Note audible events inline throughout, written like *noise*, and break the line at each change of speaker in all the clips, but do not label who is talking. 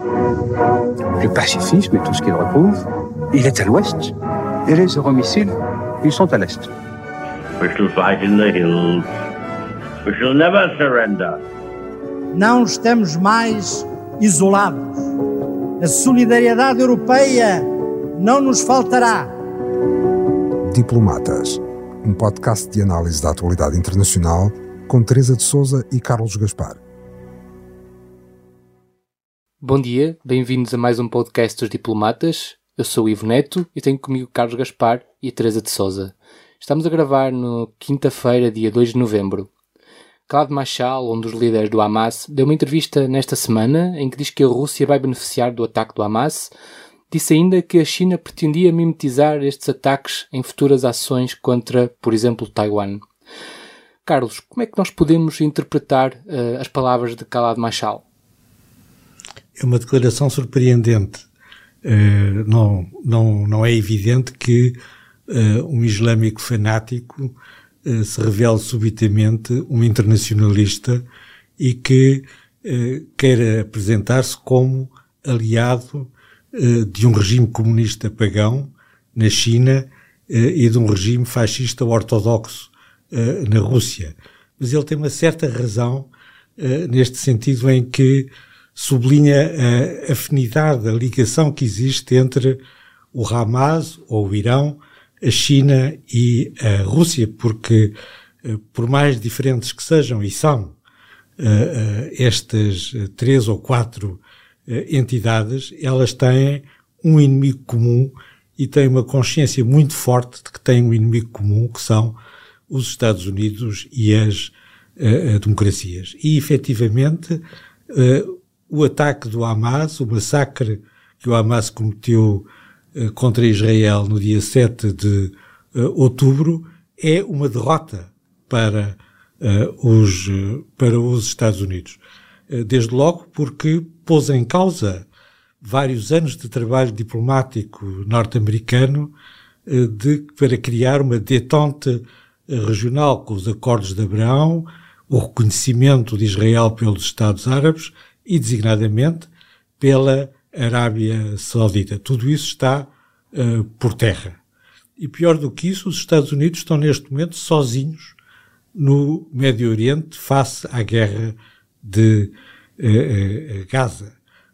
Le pacifisme et tout ce qu'il repose, il est à l'ouest. Et les euromissiles, ils sont à l'est.
We shall fight in the hills. We shall never surrender.
Não estamos mais isolados. A solidariedade europeia não nos faltará.
Diplomatas, um podcast de análise da atualidade internacional com Teresa de Souza e Carlos Gaspar.
Bom dia, bem-vindos a mais um podcast dos Diplomatas. Eu sou o Ivo Neto e tenho comigo Carlos Gaspar e Teresa de Souza. Estamos a gravar no quinta-feira, dia 2 de novembro. Khaled Mashal, um dos líderes do Hamas, deu uma entrevista nesta semana em que diz que a Rússia vai beneficiar do ataque do Hamas. Disse ainda que a China pretendia mimetizar estes ataques em futuras ações contra, por exemplo, Taiwan. Carlos, como é que nós podemos interpretar uh, as palavras de Khaled Mashal?
É uma declaração surpreendente. Uh, não, não, não é evidente que uh, um islâmico fanático uh, se revele subitamente um internacionalista e que queira apresentar-se como aliado de um regime comunista pagão na China e de um regime fascista ortodoxo na Rússia. Mas ele tem uma certa razão neste sentido em que sublinha a afinidade, a ligação que existe entre o Hamas ou o Irão, a China e a Rússia, porque eh, por mais diferentes que sejam, e são, eh, eh, estas três ou quatro entidades, elas têm um inimigo comum e têm uma consciência muito forte de que têm um inimigo comum, que são os Estados Unidos e as democracias. E, efetivamente, o ataque do Hamas, o massacre que o Hamas cometeu uh, contra Israel no dia 7 de uh, outubro, é uma derrota para, uh, os, para os Estados Unidos. desde logo porque pôs em causa vários anos de trabalho diplomático norte-americano para criar uma detente regional com os acordos de Abraão, o reconhecimento de Israel pelos Estados Árabes e designadamente pela Arábia Saudita. Tudo isso está uh, por terra. E pior do que isso, os Estados Unidos estão neste momento sozinhos no Médio Oriente face à guerra de uh, uh, Gaza.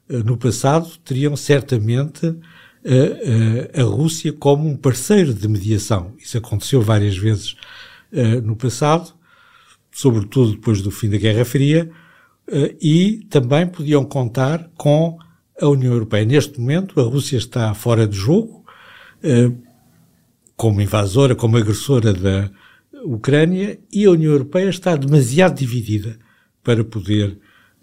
no passado teriam certamente a Rússia como um parceiro de mediação. Isso aconteceu várias vezes no passado, sobretudo depois do fim da Guerra Fria, e também podiam contar com a União Europeia. Neste momento, a Rússia está fora de jogo, eh, como invasora, como agressora da Ucrânia, e a União Europeia está demasiado dividida para poder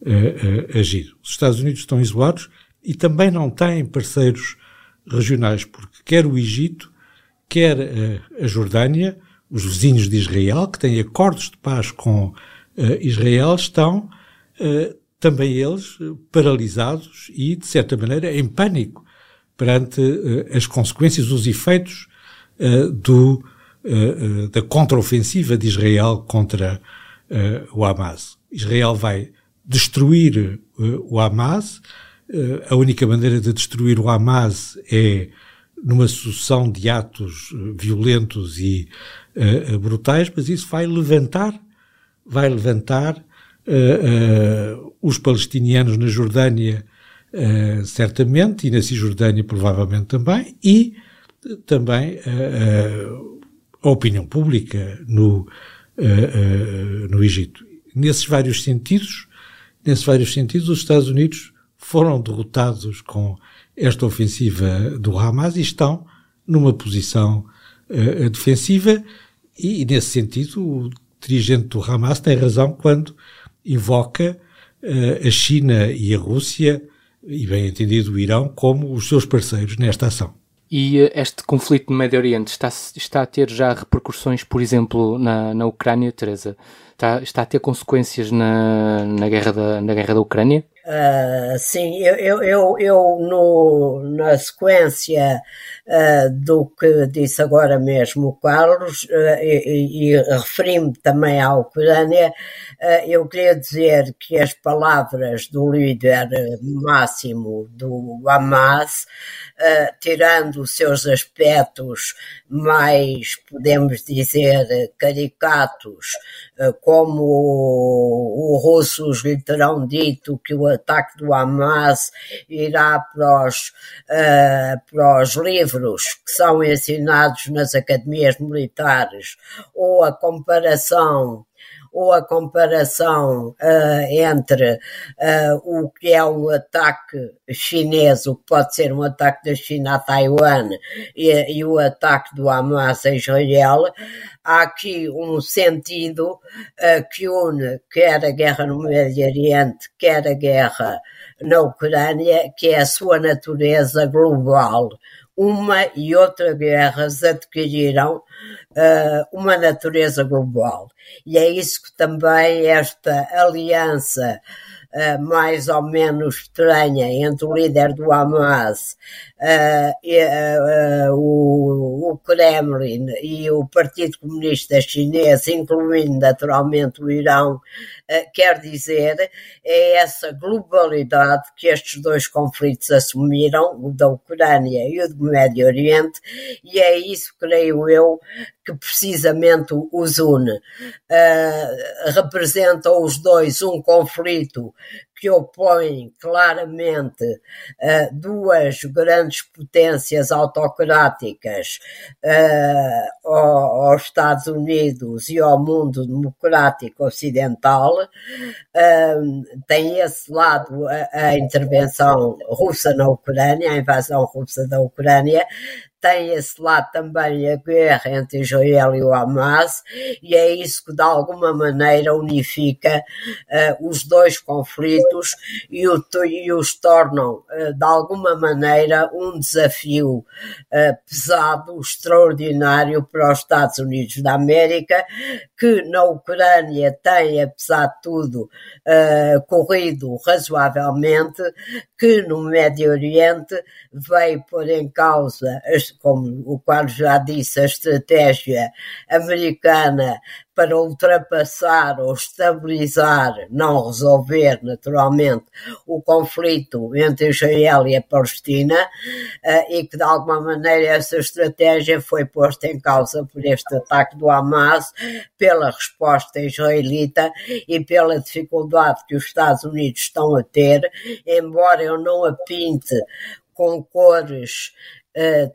eh, agir. Os Estados Unidos estão isolados e também não têm parceiros regionais, porque quer o Egito, quer a Jordânia, os vizinhos de Israel, que têm acordos de paz com Israel, estão também eles eh, paralisados e, de certa maneira, em pânico perante uh, as consequências, os efeitos do, da contraofensiva de Israel contra o Hamas. Israel vai destruir o Hamas. a única maneira de destruir o Hamas é numa sucessão de atos violentos e brutais, mas isso vai levantar, vai levantar uh, os palestinianos na Jordânia, uh, certamente, e na Cisjordânia provavelmente também, e também a opinião pública no, no Egito. Nesses vários sentidos, nesses vários sentidos, os Estados Unidos foram derrotados com esta ofensiva do Hamas e estão numa posição uh, defensiva e, nesse sentido, o dirigente do Hamas tem razão quando invoca uh, a China e a Rússia, e bem entendido o Irão, como os seus parceiros nesta ação.
E uh, este conflito no Médio Oriente está, está a ter já repercussões, por exemplo, na, na Ucrânia, Teresa? está, está a ter consequências na, na, guerra da, na guerra da Ucrânia?
Uh, sim, eu, eu, eu, eu no, na sequência uh, do que disse agora mesmo o Carlos, uh, e, e referi-me também à Ucrânia, eu queria dizer que as palavras do líder máximo do Hamas, tirando os seus aspectos mais, podemos dizer, caricatos, como os russos lhe terão dito que o ataque do Hamas irá para os, uh, para os livros que são ensinados nas academias militares, ou a comparação ou a comparação uh, entre uh, o que é um ataque chinês, o que pode ser um ataque da China a Taiwan e, e o ataque do Hamas a Israel, há aqui um sentido uh, que une quer a guerra no Médio Oriente, quer a guerra na Ucrânia, que é a sua natureza global uma e outra guerras adquiriram uh, uma natureza global. E é isso que também esta aliança uh, mais ou menos estranha entre o líder do Hamas, uh, e, o, o Kremlin e o Partido Comunista Chinês, incluindo naturalmente o Irão, quer dizer, é essa globalidade que estes dois conflitos assumiram, o da Ucrânia e o do Médio Oriente, e é isso, creio eu, que precisamente os une. Uh, representam os dois um conflito que opõe claramente uh, duas grandes potências autocráticas uh, aos Estados Unidos e ao mundo democrático ocidental. Uh, tem esse lado a, a intervenção russa na Ucrânia, a invasão russa da Ucrânia, tem esse lado também a guerra entre Israel e o Hamas, e é isso que de alguma maneira unifica uh, os dois conflitos e, o, e os tornam uh, de alguma maneira um desafio uh, pesado, extraordinário para os Estados Unidos da América, que na Ucrânia tem, apesar de tudo, corrido razoavelmente, que no Médio Oriente veio pôr em causa as como o Carlos já disse, a estratégia americana para ultrapassar ou estabilizar, não resolver naturalmente, o conflito entre Israel e a Palestina eh, e que de alguma maneira essa estratégia foi posta em causa por este ataque do Hamas, pela resposta israelita e pela dificuldade que os Estados Unidos estão a ter, embora eu não a pinte com cores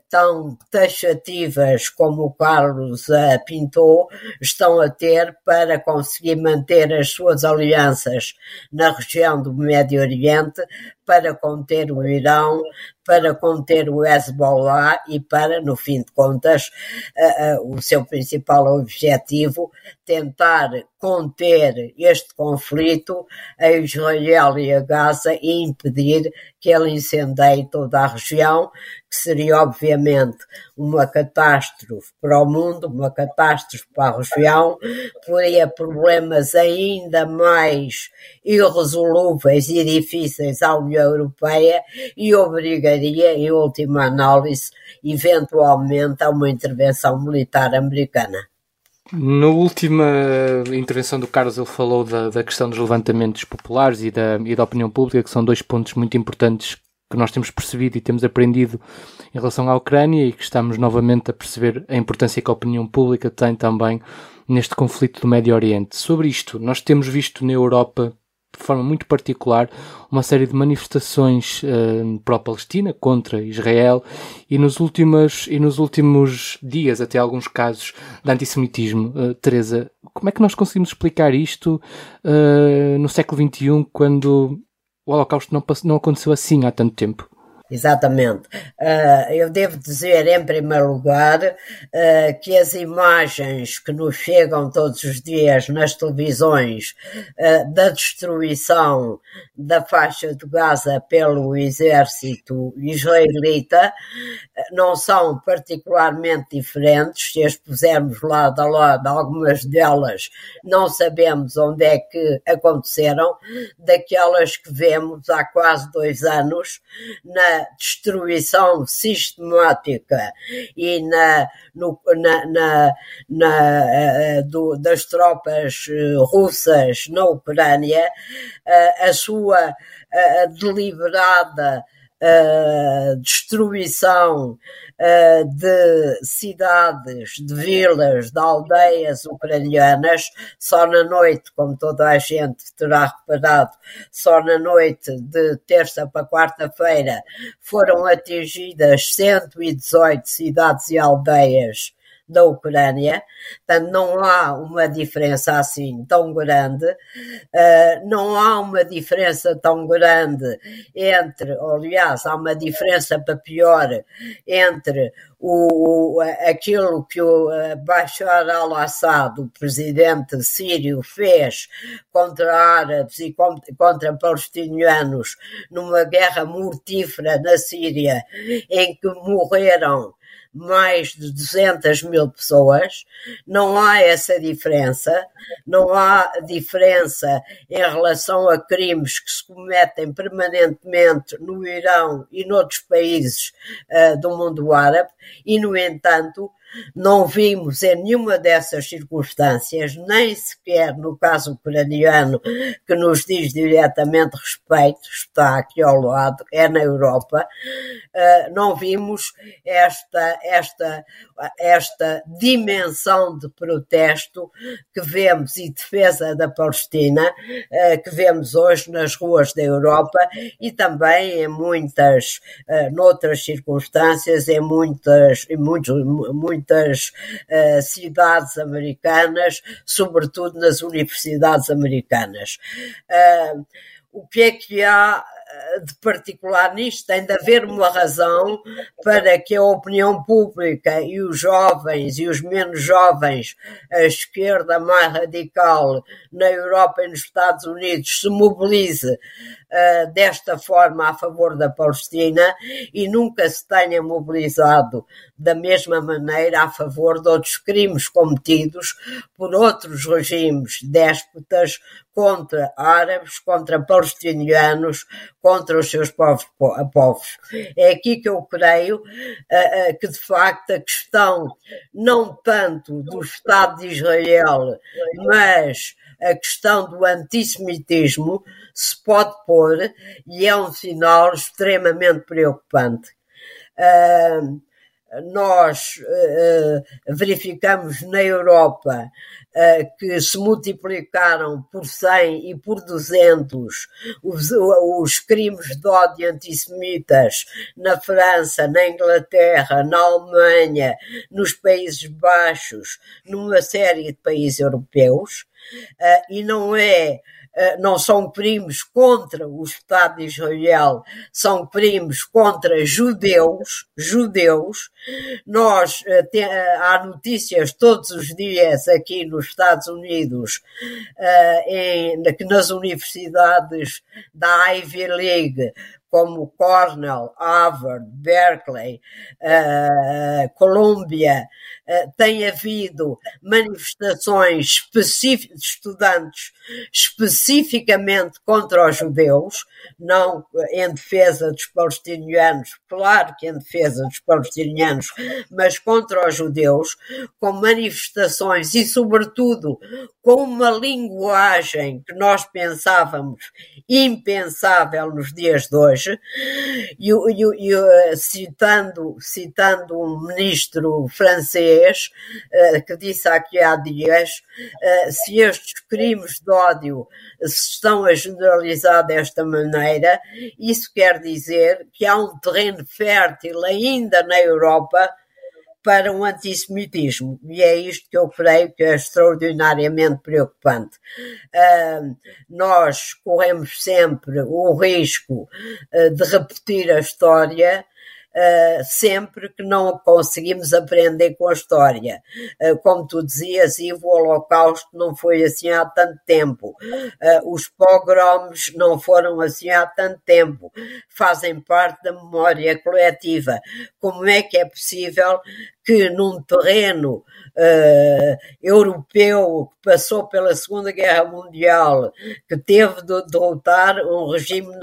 tão taxativas como o Carlos uh, pintou, estão a ter para conseguir manter as suas alianças na região do Médio Oriente, para conter o Irão, para conter o Hezbollah e para, no fim de contas, uh, uh, o seu principal objetivo, tentar conter este conflito a Israel e a Gaza e impedir que ele incendeie toda a região, que seria obviamente uma catástrofe para o mundo, uma catástrofe para a região, poria problemas ainda mais irresolúveis e difíceis à União Europeia e obrigaria, em última análise, eventualmente a uma intervenção militar americana.
Na última intervenção do Carlos, ele falou da, da questão dos levantamentos populares e da, e da opinião pública, que são dois pontos muito importantes que nós temos percebido e temos aprendido em relação à Ucrânia e que estamos novamente a perceber a importância que a opinião pública tem também neste conflito do Médio Oriente. Sobre isto, nós temos visto na Europa de forma muito particular uma série de manifestações uh, pró-Palestina contra Israel e nos últimos e nos últimos dias até alguns casos de antissemitismo. Uh, Teresa, como é que nós conseguimos explicar isto uh, no século XXI quando o Holocausto não, não aconteceu assim há tanto tempo?
Exatamente. Uh, eu devo dizer, em primeiro lugar, uh, que as imagens que nos chegam todos os dias nas televisões uh, da destruição da faixa de Gaza pelo exército israelita não são particularmente diferentes. Se as pusermos lado a lado, algumas delas não sabemos onde é que aconteceram, daquelas que vemos há quase dois anos na destruição sistemática e na, no, na, na, na eh, do, das tropas eh, russas na Ucrânia, eh, a sua deliberada uh, destruição uh, de cidades, de vilas, de aldeias ucranianas, só na noite, como toda a gente terá reparado, só na noite de terça para quarta-feira foram atingidas 118 cidades e aldeias da Ucrânia, portanto não há uma diferença assim tão grande, uh, não há uma diferença tão grande entre, aliás, há uma diferença para pior entre o, aquilo que o Bashar al-Assad, o presidente sírio, fez contra árabes e contra palestinianos numa guerra mortífera na Síria, em que morreram mais de 200 mil pessoas, não há essa diferença, não há diferença em relação a crimes que se cometem permanentemente no Irão e noutros países uh, do mundo árabe, e, no entanto, não vimos em nenhuma dessas circunstâncias, nem sequer no caso ucraniano, que nos diz diretamente respeito, está aqui ao lado, é na Europa, eh, não vimos esta, esta, esta dimensão de protesto que vemos e defesa da Palestina, eh, que vemos hoje nas ruas da Europa e também em muitas, eh, noutras circunstâncias, em muitas, em muitos, muitas uh, cidades americanas, sobretudo nas universidades americanas. Uh, o que é que há de particular nisto, tem de haver uma razão para que a opinião pública e os jovens e os menos jovens, a esquerda mais radical na Europa e nos Estados Unidos se mobilize uh, desta forma a favor da Palestina e nunca se tenha mobilizado da mesma maneira a favor de outros crimes cometidos por outros regimes déspotas contra árabes, contra palestinianos, contra os seus povos. povos. É aqui que eu creio uh, uh, que, de facto, a questão não tanto do Estado de Israel, mas a questão do antissemitismo se pode pôr e é um sinal extremamente preocupante. Uh, nós verificamos na Europa que se multiplicaram por 100 e por 200 os, os crimes de ódio antissemitas na França, na Inglaterra, na Alemanha, nos Países Baixos, numa série de países europeus, uh, e não é eh, não são crimes contra o Estado de Israel, são crimes contra judeus, judeus. Nós eh, te, eh, há notícias todos os dias aqui nos Estados Unidos em, nas universidades da Ivy League como Cornell, Harvard, Berkeley, uh, Colômbia, uh, tem havido manifestações de estudantes especificamente contra os judeus, não em defesa dos palestinianos, claro que em defesa dos palestinianos, mas contra os judeus, com manifestações e, sobretudo, com uma linguagem que nós pensávamos impensável nos dias de hoje, e, e, e eh, citando, citando um ministro francês uh, que disse aqui há dias, uh, se estes crimes de ódio se estão a generalizar desta maneira, isso quer dizer que há um terreno fértil ainda na Europa para um antissemitismo. E é isto que eu creio que é extraordinariamente preocupante. Uh, nós corremos sempre o risco uh, de repetir a história uh, sempre que não conseguimos aprender com a história. Uh, como tu dizias, Ivo, o Holocausto não foi assim há tanto tempo. Uh, os pogroms não foram assim há tanto tempo. Fazem parte da memória coletiva. Como é que é possível que num terreno uh, europeu que passou pela Segunda Guerra Mundial, que teve de derrotar um regime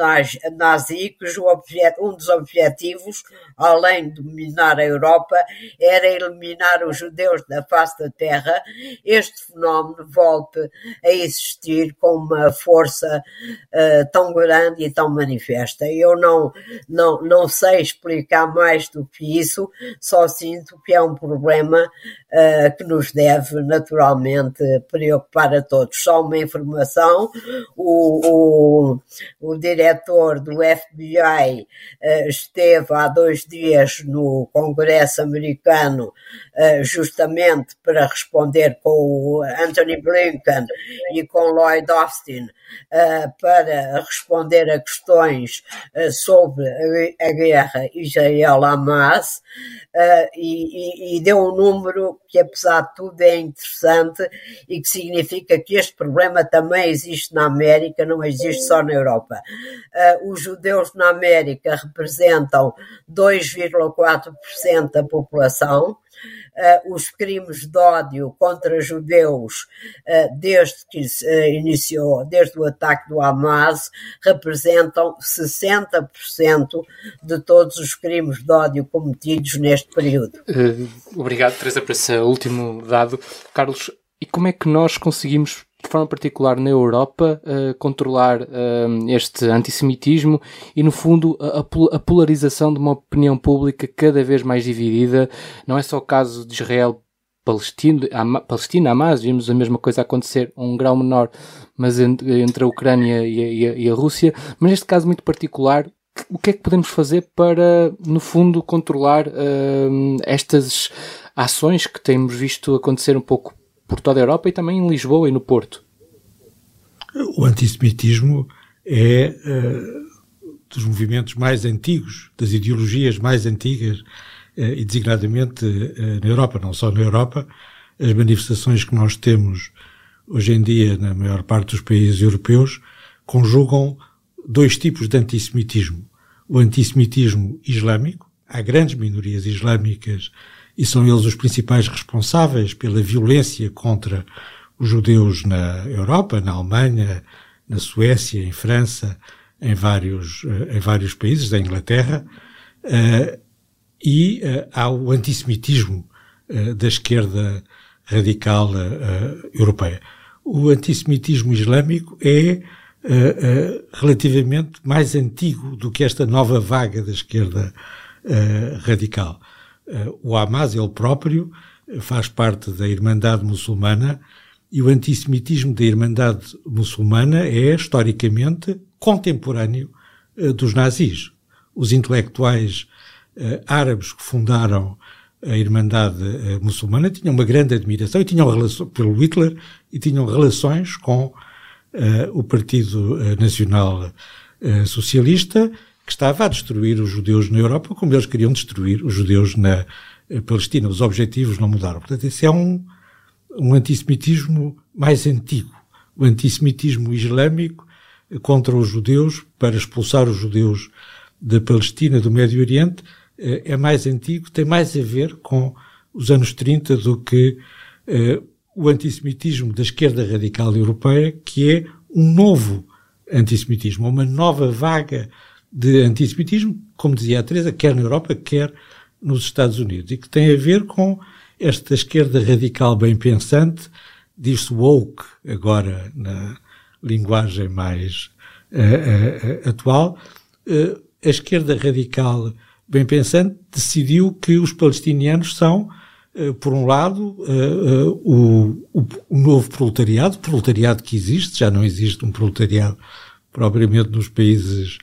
nazi, cujo objeto, um dos objetivos, além de dominar a Europa, era eliminar os judeus da face da terra, este fenómeno volte a existir com uma força uh, tão grande e tão manifesta. Eu não, não, não sei explicar mais do que isso, só sinto que é um problema uh, que nos deve naturalmente preocupar a todos. Só uma informação: o, o, o diretor do FBI uh, eh, esteve há dois dias no Congresso americano uh, justamente para responder com o Anthony Blinken e com Lloyd Austin para responder a questões sobre a, a guerra Israel-Hamas e, e, deu um número que, apesar de tudo, é interessante e que significa que este problema também existe na América, não existe só na Europa. Uh, os judeus na América representam 2,4% da população uh, os crimes de ódio contra judeus uh, desde que uh, iniciou, desde o ataque do Hamas, representam 60% de todos os crimes de ódio cometidos neste período.
obrigado, Teresa, por esse último dado. Carlos, e como é que nós conseguimos de forma particular na Europa, uh, controlar uh, este antissemitismo e, no fundo, a, a, polarização de uma opinião pública cada vez mais dividida. Não é só o caso de Israel. Palestina, Hamas, vimos a mesma coisa acontecer a um grau menor, mas entre, entre a Ucrânia e a, e, a, e a Rússia. Mas neste caso muito particular, o que é que podemos fazer para, no fundo, controlar uh, estas ações que temos visto acontecer um pouco por toda a Europa e também em Lisboa e no Porto.
O antissemitismo é uh, dos movimentos mais antigos, das ideologias mais antigas, uh, e designadamente uh, na Europa, não só na Europa, as manifestações que nós temos hoje em dia na maior parte dos países europeus conjugam dois tipos de antissemitismo. O antissemitismo islâmico, há grandes minorias islâmicas e são eles os principais responsáveis pela violência contra os judeus na Europa, na Alemanha, na Suécia, em França, em vários, eh, em vários países, da Inglaterra, uh, e uh, há o antissemitismo da esquerda radical europeia. O antissemitismo islâmico é relativamente mais antigo do que esta nova vaga da esquerda radical. Eh, o Hamas, ele próprio, eh, faz parte da Irmandade Muçulmana e o antissemitismo da Irmandade Muçulmana é, historicamente, contemporâneo eh, dos nazis. Os intelectuais árabes que fundaram a Irmandade Muçulmana tinham uma grande admiração e tinham relação, pelo Hitler e tinham relações com o Partido Nacional Socialista que estava a destruir os judeus na Europa como eles queriam destruir os judeus na eh, Palestina. Os objetivos não mudaram. Portanto, esse é um, um antissemitismo mais antigo. O antissemitismo islâmico eh, contra os judeus, para expulsar os judeus da Palestina, do Médio Oriente, eh, é mais antigo, tem mais a ver com os anos 30 do que o antissemitismo da esquerda radical europeia, que é um novo antissemitismo, uma nova vaga de antissemitismo, como dizia a Teresa, quer na Europa, quer nos Estados Unidos, e que tem a ver com esta esquerda radical bem pensante, diz-se woke agora na linguagem mais uh, uh, atual, uh, a esquerda radical bem pensante decidiu que os palestinianos são, por um lado, o, o, o, novo proletariado, proletariado que existe, já não existe um proletariado propriamente nos países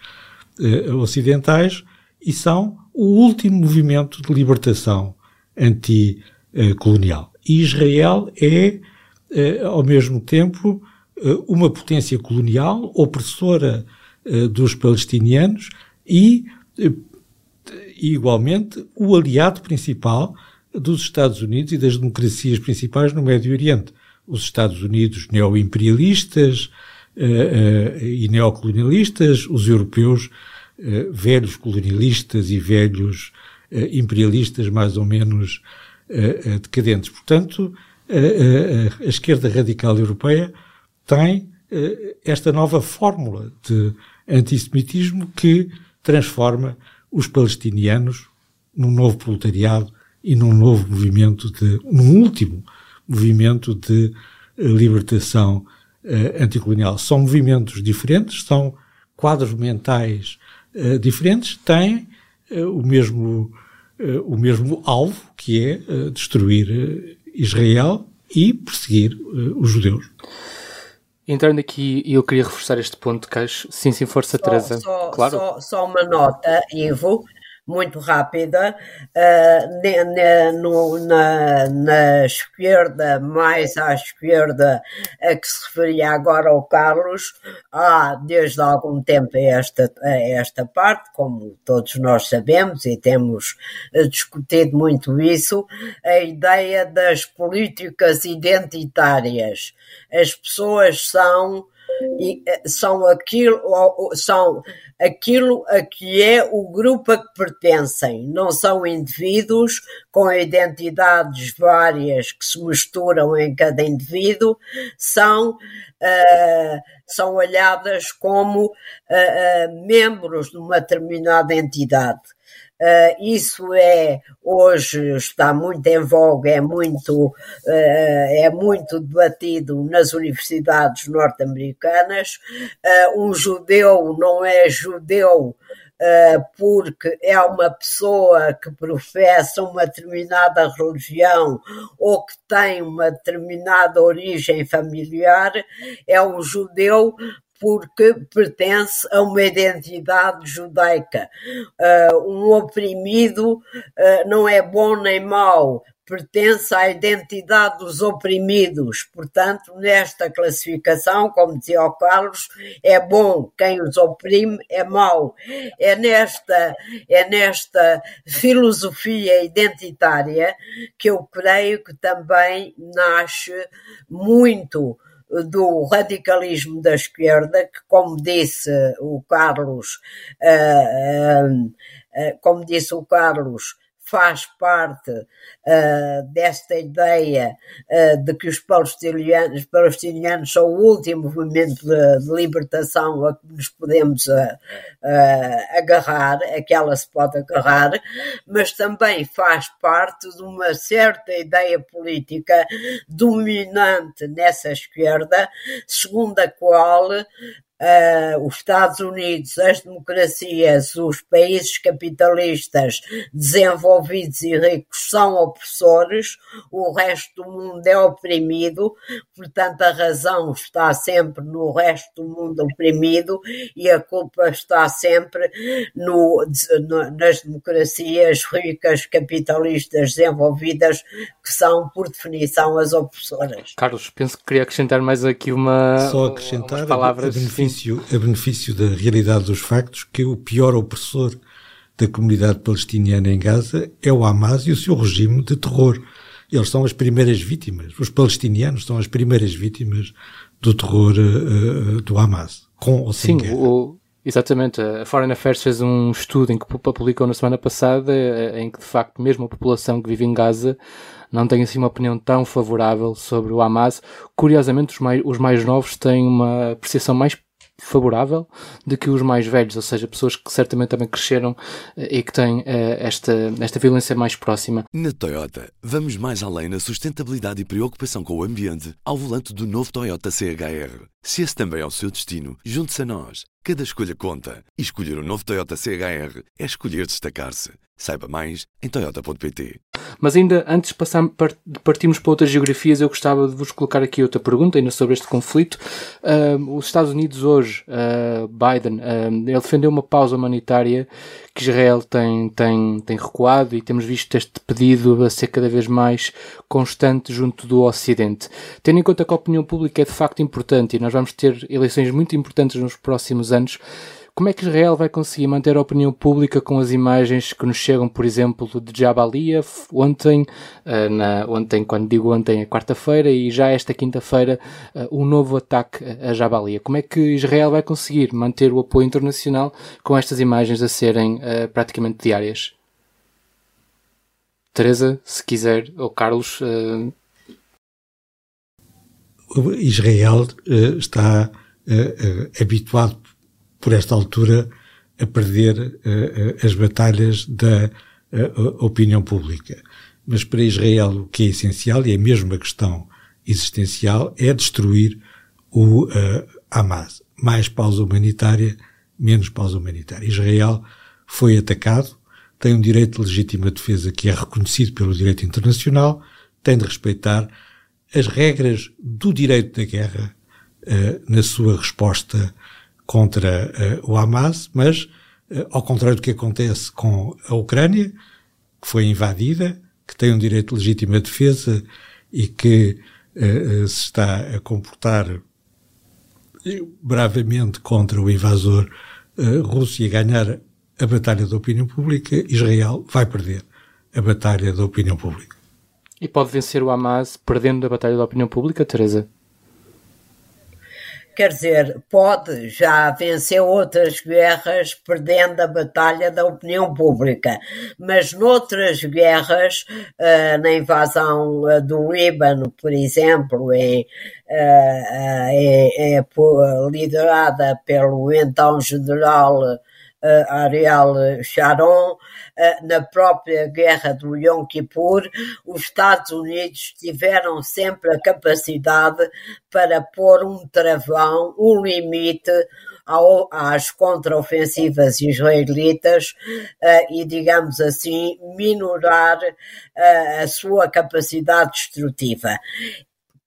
eh, ocidentais e são o último movimento de libertação anticolonial. E Israel é, ao mesmo tempo, uma potência colonial, opressora dos palestinianos e, igualmente, o aliado principal dos Estados Unidos e das democracias principais no Médio Oriente. Os Estados Unidos neoimperialistas uh, e neocolonialistas, os europeus uh, velhos colonialistas e velhos imperialistas mais ou menos decadentes. Portanto, a esquerda radical europeia tem esta nova fórmula de antissemitismo que transforma os palestinianos num novo proletariado e num novo movimento de, num último movimento de eh, libertação uh, anticolonial. São movimentos diferentes, são quadros mentais uh, diferentes, têm uh, o mesmo o mesmo alvo, que é destruir Israel e perseguir os judeus.
Entrando aqui, eu queria reforçar este ponto, Caixo. Sim, sim, força,
só,
Teresa.
Só,
claro.
Só, só, uma nota, Ivo muito rápida, uh, ne, ne, no, na, na, esquerda, mais à esquerda, a que se referia agora ao Carlos, há desde algum tempo esta, a esta parte, como todos nós sabemos e temos uh, discutido muito isso, a ideia das políticas identitárias. As pessoas são são aquilo, são aquilo a que é o grupo a que pertencem. Não são indivíduos com identidades várias que se misturam em cada indivíduo, são, uh, são olhadas como uh, uh, membros de uma determinada entidade. Uh, isso é hoje está muito em voga, é muito, uh, é muito debatido nas universidades norte-americanas. Uh, um judeu não é judeu porque é uma pessoa que professa uma determinada religião ou que tem uma determinada origem familiar, é um judeu porque pertence a uma identidade judaica. Uh, um oprimido uh, não é bom nem mau, pertence à identidade dos oprimidos. Portanto, nesta classificação, como dizia o Carlos, é bom quem os oprime, é mau. É nesta, é nesta filosofia identitária que eu creio que também nasce muito do radicalismo da esquerda, que, como disse o Carlos, uh, uh, uh, como disse o Carlos, faz parte uh, desta ideia uh, de que os palestinianos, palestinianos são o último movimento de, de libertação a que nos podemos uh, agarrar, a que ela se pode agarrar, mas também faz parte de uma certa ideia política dominante nessa esquerda, segundo a qual Uh, os Estados Unidos, as democracias, os países capitalistas desenvolvidos e ricos são opressores, o resto do mundo é oprimido, portanto a razão está sempre no resto do mundo oprimido e a culpa está sempre no, nas democracias ricas, capitalistas, desenvolvidas, que são, por definição, as opressoras.
Carlos, penso que queria acrescentar mais aqui uma.
Só acrescentar palavras. Benefício, a benefício da realidade dos factos que o pior opressor da comunidade palestiniana em Gaza é o Hamas e o seu regime de terror. Eles são as primeiras vítimas, os palestinianos são as primeiras vítimas do terror uh, do Hamas, com ou sem
Sim, o, exatamente. A Foreign Affairs fez um estudo em que publicou na semana passada, eh, em que de facto mesmo a população que vive em Gaza não tem assim uma opinião tão favorável sobre o Hamas. Curiosamente, os mais, os mais novos têm uma apreciação mais favorável do que os mais velhos, ou seja, pessoas que certamente também cresceram eh, e que têm uh, esta, esta violência mais próxima.
Na Toyota, vamos mais além na sustentabilidade e preocupação com o ambiente ao volante do novo Toyota CHR. Se esse também é o seu destino, junte-se a nós. Cada escolha conta. E escolher o um novo Toyota CHR é escolher destacar-se. Saiba mais em toyota.pt.
Mas ainda antes de, passar, partirmos para outras geografias, eu gostava de vos colocar aqui outra pergunta, ainda sobre este conflito. Uh, os Estados Unidos hoje, uh, Biden, uh, ele defendeu uma pausa humanitária que Israel tem, tem, tem recuado e temos visto este pedido a ser cada vez mais constante junto do Ocidente. Tendo em conta que a opinião pública é de facto importante e nós vamos ter eleições muito importantes nos próximos anos, como é que Israel vai conseguir manter a opinião pública com as imagens que nos chegam, por exemplo, de Jabalia ontem, eh, na, ontem, quando digo ontem, é quarta-feira, e já esta quinta-feira, eh, um novo ataque a Jabalia? Como é que Israel vai conseguir manter o apoio internacional com estas imagens a serem uh, praticamente diárias? Teresa, se quiser, ou Carlos.
Israel está habituado por esta altura, a perder uh, as batalhas da uh, opinião pública. Mas para Israel o que é essencial, e é mesmo a questão existencial, é destruir o Hamas. Mais pausa humanitária, menos pausa humanitária. Israel foi atacado, tem um direito de legítima defesa que é reconhecido pelo direito internacional, tem de respeitar as regras do direito da guerra uh, na sua resposta contra uh, o Hamas, mas, uh, ao contrário do que acontece com a Ucrânia, que foi invadida, que tem um direito de legítima defesa e que uh, se está a comportar bravamente contra o invasor russo e a ganhar a batalha da opinião pública, Israel vai perder a batalha da opinião pública.
E pode vencer o Hamas perdendo a batalha da opinião pública, Teresa?
Quer dizer, pode, já venceu outras guerras perdendo a batalha da opinião pública, mas noutras guerras, uh, na invasão uh, do Líbano, por exemplo, em, uh, é, é, liderada pelo então general Ariel Sharon, na própria guerra do Yom Kippur, os Estados Unidos tiveram sempre a capacidade para pôr um travão, um limite às contraofensivas israelitas uh, e, digamos assim, minorar a sua capacidade destrutiva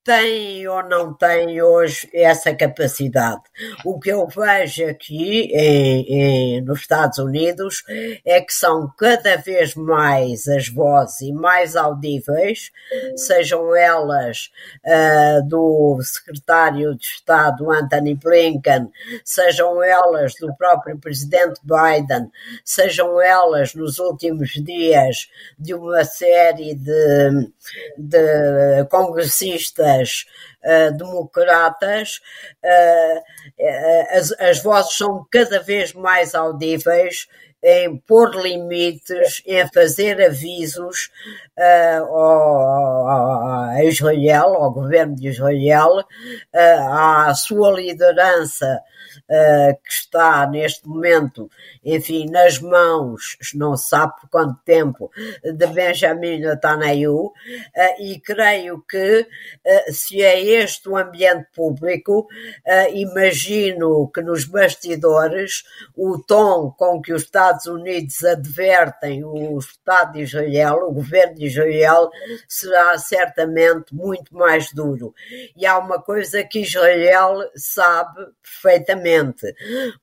tem ou não tem hoje essa capacidade. O que eu vejo aqui em, em, nos Estados Unidos é que são cada vez mais as vozes e mais audíveis, sejam elas uh, do secretário de Estado Anthony Blinken, sejam elas do próprio presidente Biden, sejam elas nos últimos dias de uma série de, de congressistas uh, democratas, uh, as, as vozes são cada vez mais audíveis em pôr limites, em fazer avisos uh, ao, a Israel, ao governo de Israel, uh, à sua liderança uh, que está neste momento, enfim, nas mãos, não se sabe por quanto tempo, de Benjamin Netanyahu, e creio que se é este o ambiente público, imagino que nos bastidores o tom com que os Estados Unidos advertem o Estado de Israel, o governo de Israel, será certamente muito mais duro. E há uma coisa que Israel sabe perfeitamente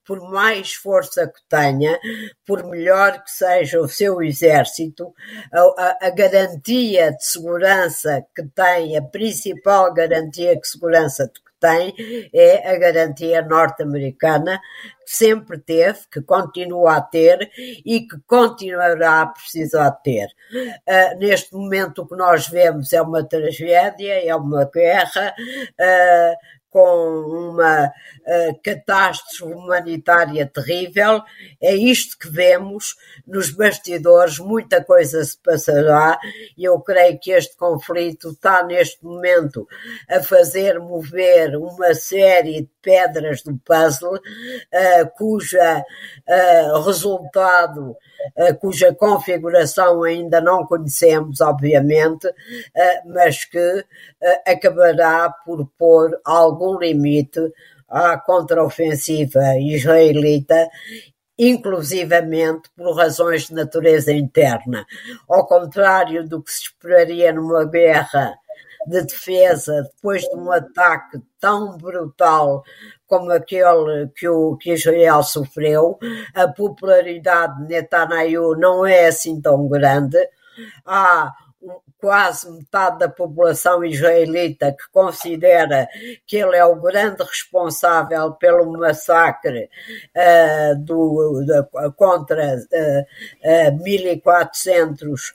por mais força que tenha, por melhor que seja o seu exército, a, a, a garantia de segurança que tem, a principal garantia de segurança que tem é a garantia norte-americana que sempre teve, que continua a ter e que continuará a precisar ter. Uh, neste momento o que nós vemos é uma tragédia, é uma guerra, uh, com uma uh, catástrofe humanitária terrível. É isto que vemos nos bastidores, muita coisa se passará e eu creio que este conflito está neste momento a fazer mover uma série pedras do puzzle, uh, cuja uh, resultado cuja configuração ainda não conhecemos, obviamente, mas que acabará por pôr algum limite à contraofensiva israelita inclusivamente por razões de natureza interna. Ao contrário do que se esperaria numa guerra de defesa depois de um ataque tão brutal como aquele que, o, que Israel sofreu, a popularidade de Netanyahu não é assim tão grande. Há quase metade da população israelita que considera que ele é o grande responsável pelo massacre uh, do, de, contra uh, uh, 1400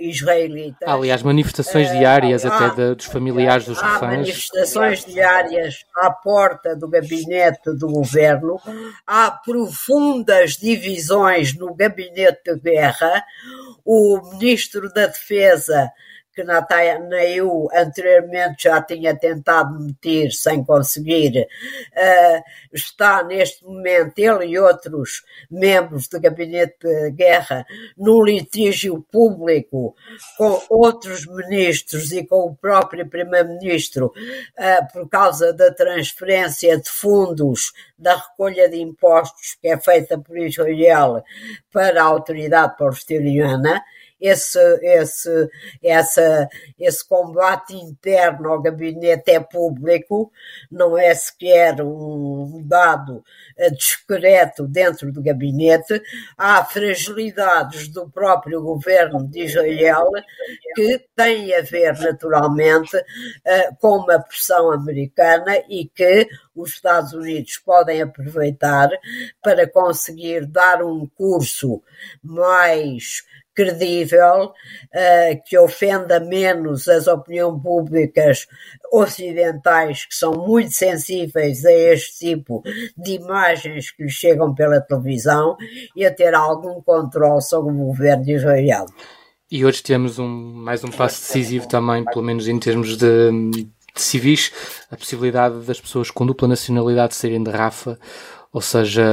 israelitas.
aliás, manifestações diárias até de, dos familiares dos reféns.
Há manifestações diárias à porta do gabinete do governo, há profundas divisões no gabinete de guerra, o ministro da Defesa que Netanyahu anteriormente já tinha tentado meter sem conseguir, uh, está neste momento, ele e outros membros do gabinete de guerra, num litígio público com outros ministros e com o próprio primeiro-ministro uh, por causa da transferência de fundos da recolha de impostos que é feita por Israel para a autoridade palestiniana esse, esse, essa, esse combate interno ao gabinete é público, não é sequer um dado eh, discreto dentro do gabinete. Há fragilidades do próprio governo de Israel que têm a ver, naturalmente, eh, com uma pressão americana e que os Estados Unidos podem aproveitar para conseguir dar um curso mais credível, uh, que ofenda menos as opiniões públicas ocidentais, que são muito sensíveis a este tipo de imagens que lhes chegam pela televisão, e a ter algum controle sobre o governo Israel.
E hoje temos um, mais um passo decisivo também, pelo menos em termos de, de civis, a possibilidade das pessoas com dupla nacionalidade serem de Rafa ou seja,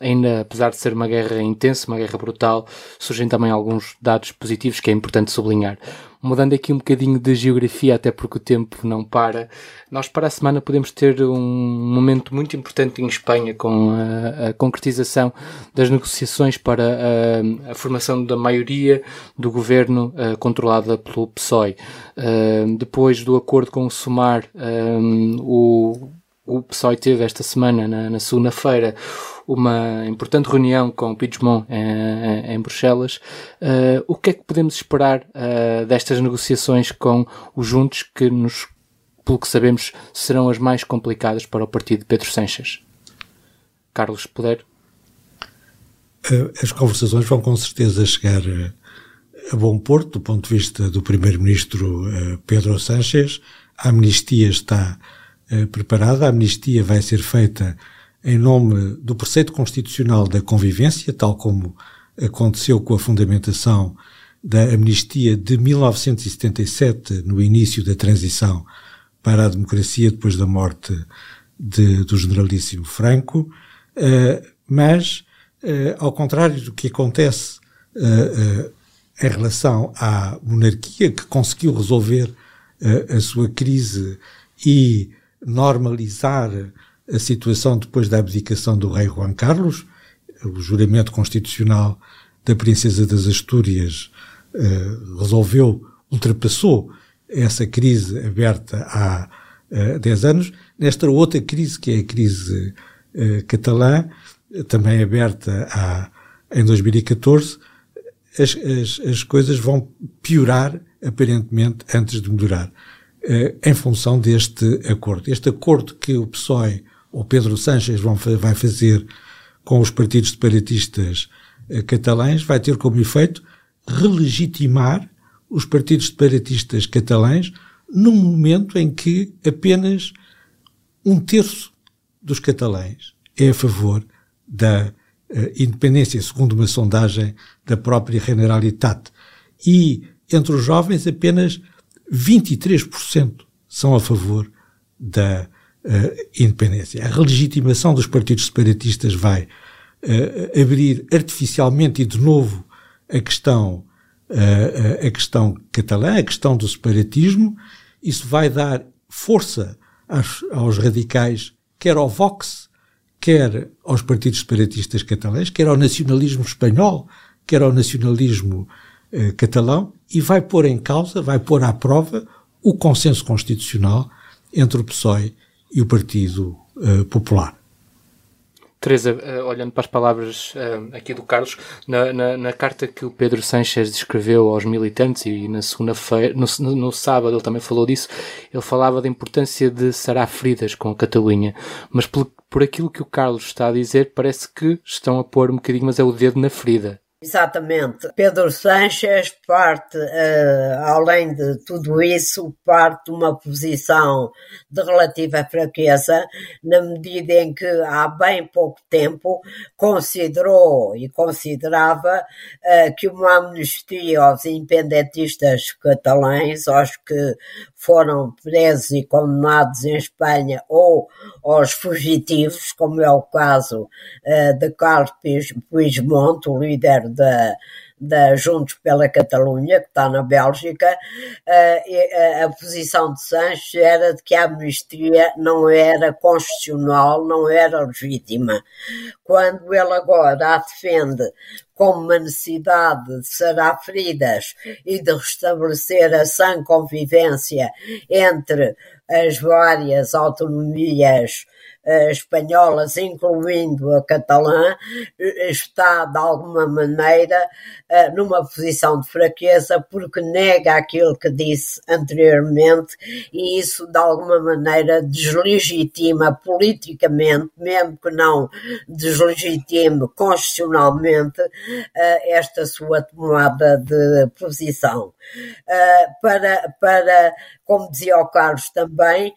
ainda apesar de ser uma guerra intensa, uma guerra brutal, surgem também alguns dados positivos que é importante sublinhar. Mudando aqui um bocadinho de geografia, até porque o tempo não para, nós para a semana podemos ter um momento muito importante em Espanha com a, a concretização das negociações para a, a, formação da maioria do governo uh, controlada pelo PSOE. Uh, depois do acordo com o Sumar, um, o PSOE teve esta semana, na, na segunda-feira, uma importante reunião com o Puigdemont em, em Bruxelas. Uh, o que é que podemos esperar uh, destas negociações com os Juntos, que, nos, pelo que sabemos, serão as mais complicadas para o partido de Pedro Sanches? Carlos, puder?
Eh, as conversações vão com certeza chegar a bom porto do ponto de vista do primeiro-ministro Pedro Sánchez. A amnistia está eh, preparada. A amnistia vai ser feita em nome do preceito constitucional da convivência, tal como aconteceu com a fundamentação da amnistia de 1977, no início da transição para a democracia depois da morte de, do generalíssimo Franco, uh, mas, uh, ao contrário do que acontece em relação à monarquia, que conseguiu resolver a sua crise e normalizar a situação depois da abdicação do rei Juan Carlos, o juramento constitucional da princesa das Astúrias uh, resolveu, ultrapassou essa crise aberta há uh, 10 anos. Nesta outra crise, que é a crise uh, catalã, também aberta há, em 2014, as, as, as coisas vão piorar, aparentemente, antes de melhorar. Eh, em função deste acordo. Este acordo que o PSOE ou Pedro Sánchez vão, vai fazer com os partidos separatistas eh, catalães vai ter como efeito relegitimar os partidos separatistas catalães num momento em que apenas um terço dos catalães é a favor da uh, independência, segundo uma sondagem da própria Generalitat. E entre os jovens apenas 23% são a favor da uh, independência. A relegitimação dos partidos separatistas vai uh, abrir artificialmente e de novo a questão, uh, a questão catalã, a questão do separatismo. Isso vai dar força aos, aos radicais, quer ao Vox, quer aos partidos separatistas catalães, quer ao nacionalismo espanhol, quer ao nacionalismo catalão, e vai pôr em causa, vai pôr à prova o consenso constitucional entre o PSOE e o Partido eh, Popular.
Teresa, uh, olhando para as palavras uh, aqui do Carlos, na, na, na, carta que o Pedro Sánchez escreveu aos militantes e na segunda-feira, no, no, no, sábado ele também falou disso, ele falava da importância de sarar feridas com a Catalunha, mas por, por aquilo que o Carlos está a dizer, parece que estão a pôr um bocadinho, mas é o dedo na ferida.
Exatamente. Pedro Sanches parte, uh, além de tudo isso, parte de uma posição de relativa fraqueza, na medida em que há bem pouco tempo considerou e considerava uh, que uma amnistia aos independentistas catalães, aos que foram presos e condenados em Espanha, ou aos fugitivos, como é o caso uh, de Carlos Puigdemont, o líder da, da Juntos pela Catalunha, que está na Bélgica, a, a, a posição de Sanches era de que a amnistia não era constitucional, não era legítima. Quando ele agora a defende como uma necessidade de sarar feridas e de restabelecer a sã convivência entre as várias autonomias espanholas, incluindo a catalã, eh, está de alguma maneira uh, numa posição de fraqueza porque nega aquilo que disse anteriormente e isso de alguma maneira deslegitima politicamente, mesmo que não deslegitime constitucionalmente, esta sua tomada de posição. para, para, como dizia o Carlos também,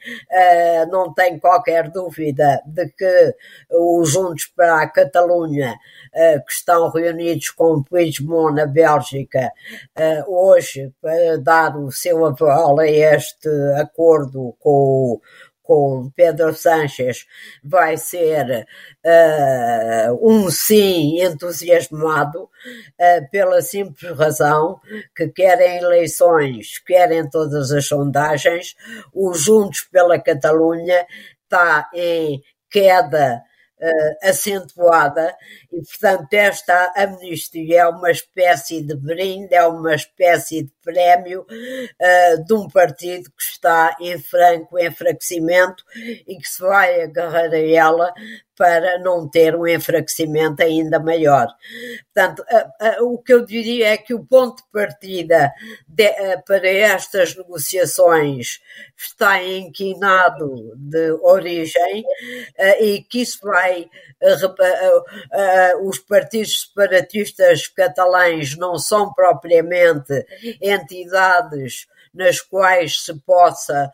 não tem qualquer dúvida de que os Juntos para a Catalunha, eh, que estão reunidos com o Puigdemont na Bélgica, eh, hoje, para dar o seu aval a este acordo com com Pedro Sánchez vai ser uh, um sim entusiasmado uh, pela simples razão que querem eleições, querem todas as sondagens, os Juntos pela Catalunha está em queda uh, acentuada e, portanto, esta amnistia é uma espécie de brinde, é uma espécie de prémio uh, de um partido que está em franco enfraquecimento e que se vai agarrar a ela para não ter um enfraquecimento ainda maior. Portanto, o que eu diria é que o ponto de partida de, para estas negociações está inquinado de origem e que isso vai. os partidos separatistas catalães não são propriamente entidades nas quais se possa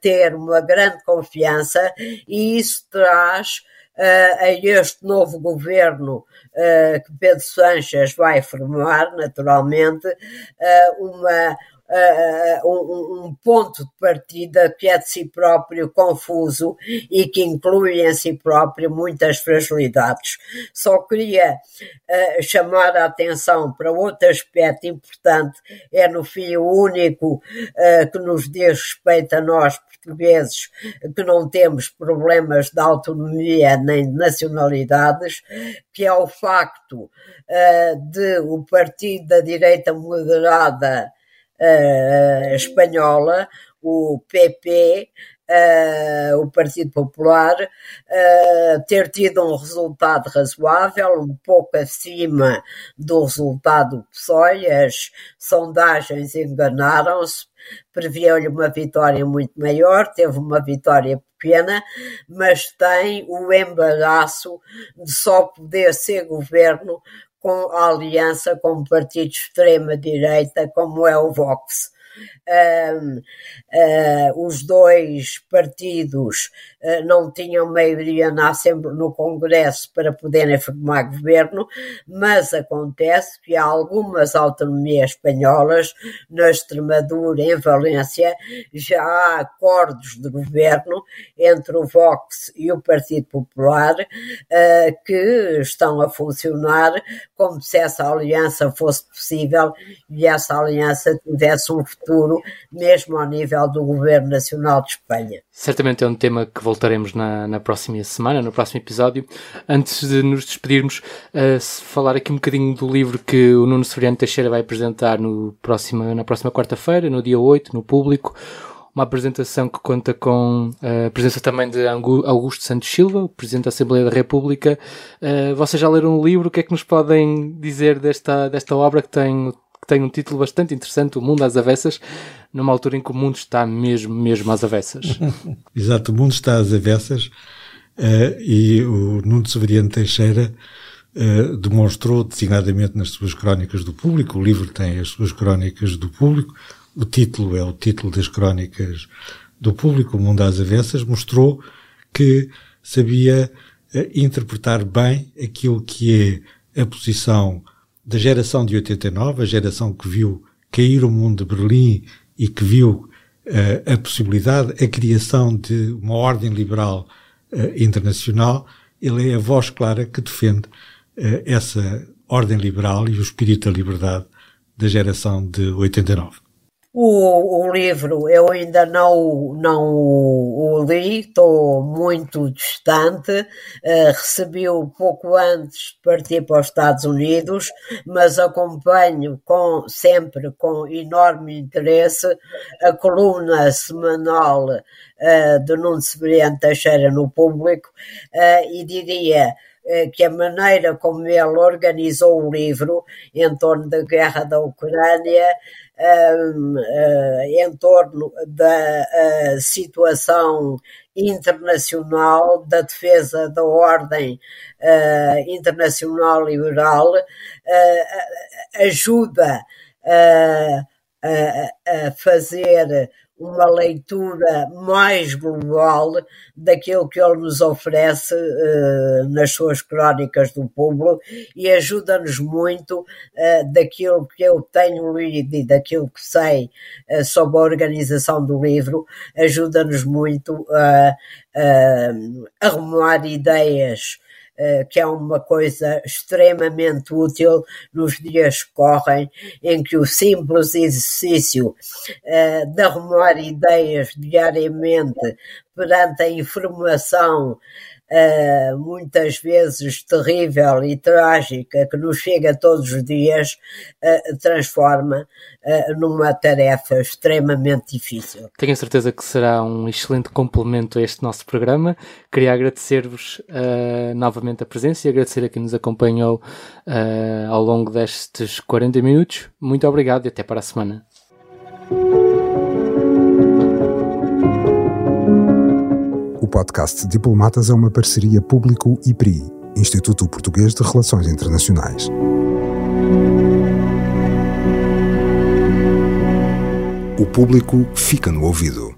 ter uma grande confiança e isso traz a este novo governo uh, que Pedro Sanches vai formar, naturalmente, uh, uma, uh, um, um, ponto de partida que é de si próprio confuso e que inclui em si próprio muitas fragilidades. Só queria uh, chamar a atenção para outro aspecto importante, é no fim o único uh, que nos diz respeito a nós portugueses, que não temos problemas de autonomia nem de nacionalidades, que é o facto de o partido da direita moderada uh, espanhola, o PP, uh, eh, o Partido Popular, uh, ter tido um resultado razoável, um pouco acima do resultado do PSOE. As sondagens enganaram-se, previam-lhe uma vitória muito maior, teve uma vitória pequena, mas tem o embaraço de só poder ser governo com a aliança com um partido de extrema-direita como é o Vox uh, os dois partidos uh, não tinham maioria na Assembleia, no Congresso para poderem formar governo, mas acontece que há algumas autonomias espanholas, na Extremadura, em Valência, já há acordos de governo entre o Vox e o Partido Popular que estão a funcionar como se essa aliança fosse possível e essa aliança tivesse um futuro futuro, mesmo ao nível do Governo Nacional de Espanha.
Certamente é um tema que voltaremos na, na próxima semana, no próximo episódio. Antes de nos despedirmos, uh, falar aqui um bocadinho do livro que o Nuno Severiano Teixeira vai apresentar no na próxima quarta-feira, no dia 8, no público uma apresentação que conta com a presença também de Augusto Santos Silva, Presidente da Assembleia da República. Uh, vocês já leram o livro, o que é que nos podem dizer desta, desta obra que tem, tem um título bastante interessante, O Mundo às Avessas, numa altura em que o mundo está mesmo, mesmo às avessas? *laughs*
Exato, o mundo está às avessas uh, e o Nuno Severiano Teixeira Uh, demonstrou designadamente nas suas crónicas do público, o livro tem as suas crónicas do público, o título é o título das crónicas do público, o Mundo às Avessas, mostrou que sabia uh, interpretar bem aquilo que é a posição da geração de 89, a geração que viu cair o mundo de Berlim e que viu uh, a possibilidade, a criação de uma ordem liberal uh, internacional, ele é a voz clara que defende essa ordem liberal e o espírito da liberdade da geração de 89.
O, o livro eu ainda não, não o, o li, estou muito distante, uh, recebi-o pouco antes de partir para os Estados Unidos, mas acompanho com, sempre com enorme interesse a coluna semanal uh, de Nuno Severiano Teixeira no público uh, e diria que a maneira como ele organizou o livro em torno da guerra da Ucrânia em torno da uh, situação internacional, da defesa da ordem internacional liberal, ajuda a, a fazer uma leitura mais global daquilo que ele nos oferece uh, nas suas crónicas do público e ajuda-nos muito uh, daquilo que eu tenho lido e daquilo que sei uh, sobre a organização do livro, ajuda-nos muito a, a arrumar ideias eh, que é uma coisa extremamente útil nos dias que correm, em que o simples exercício eh, de arrumar ideias diariamente perante a informação uh, muitas vezes terrível e trágica que nos chega todos os dias, uh, transforma uh, numa tarefa extremamente difícil.
Tenho a certeza que será um excelente complemento a este nosso programa. Queria agradecer-vos novamente a presença e agradecer a quem nos acompanhou ao longo destes 40 minutos. Muito obrigado e até para a semana.
O podcast Diplomatas é uma parceria público-IPRI, Instituto Português de Relações Internacionais. O público fica no ouvido.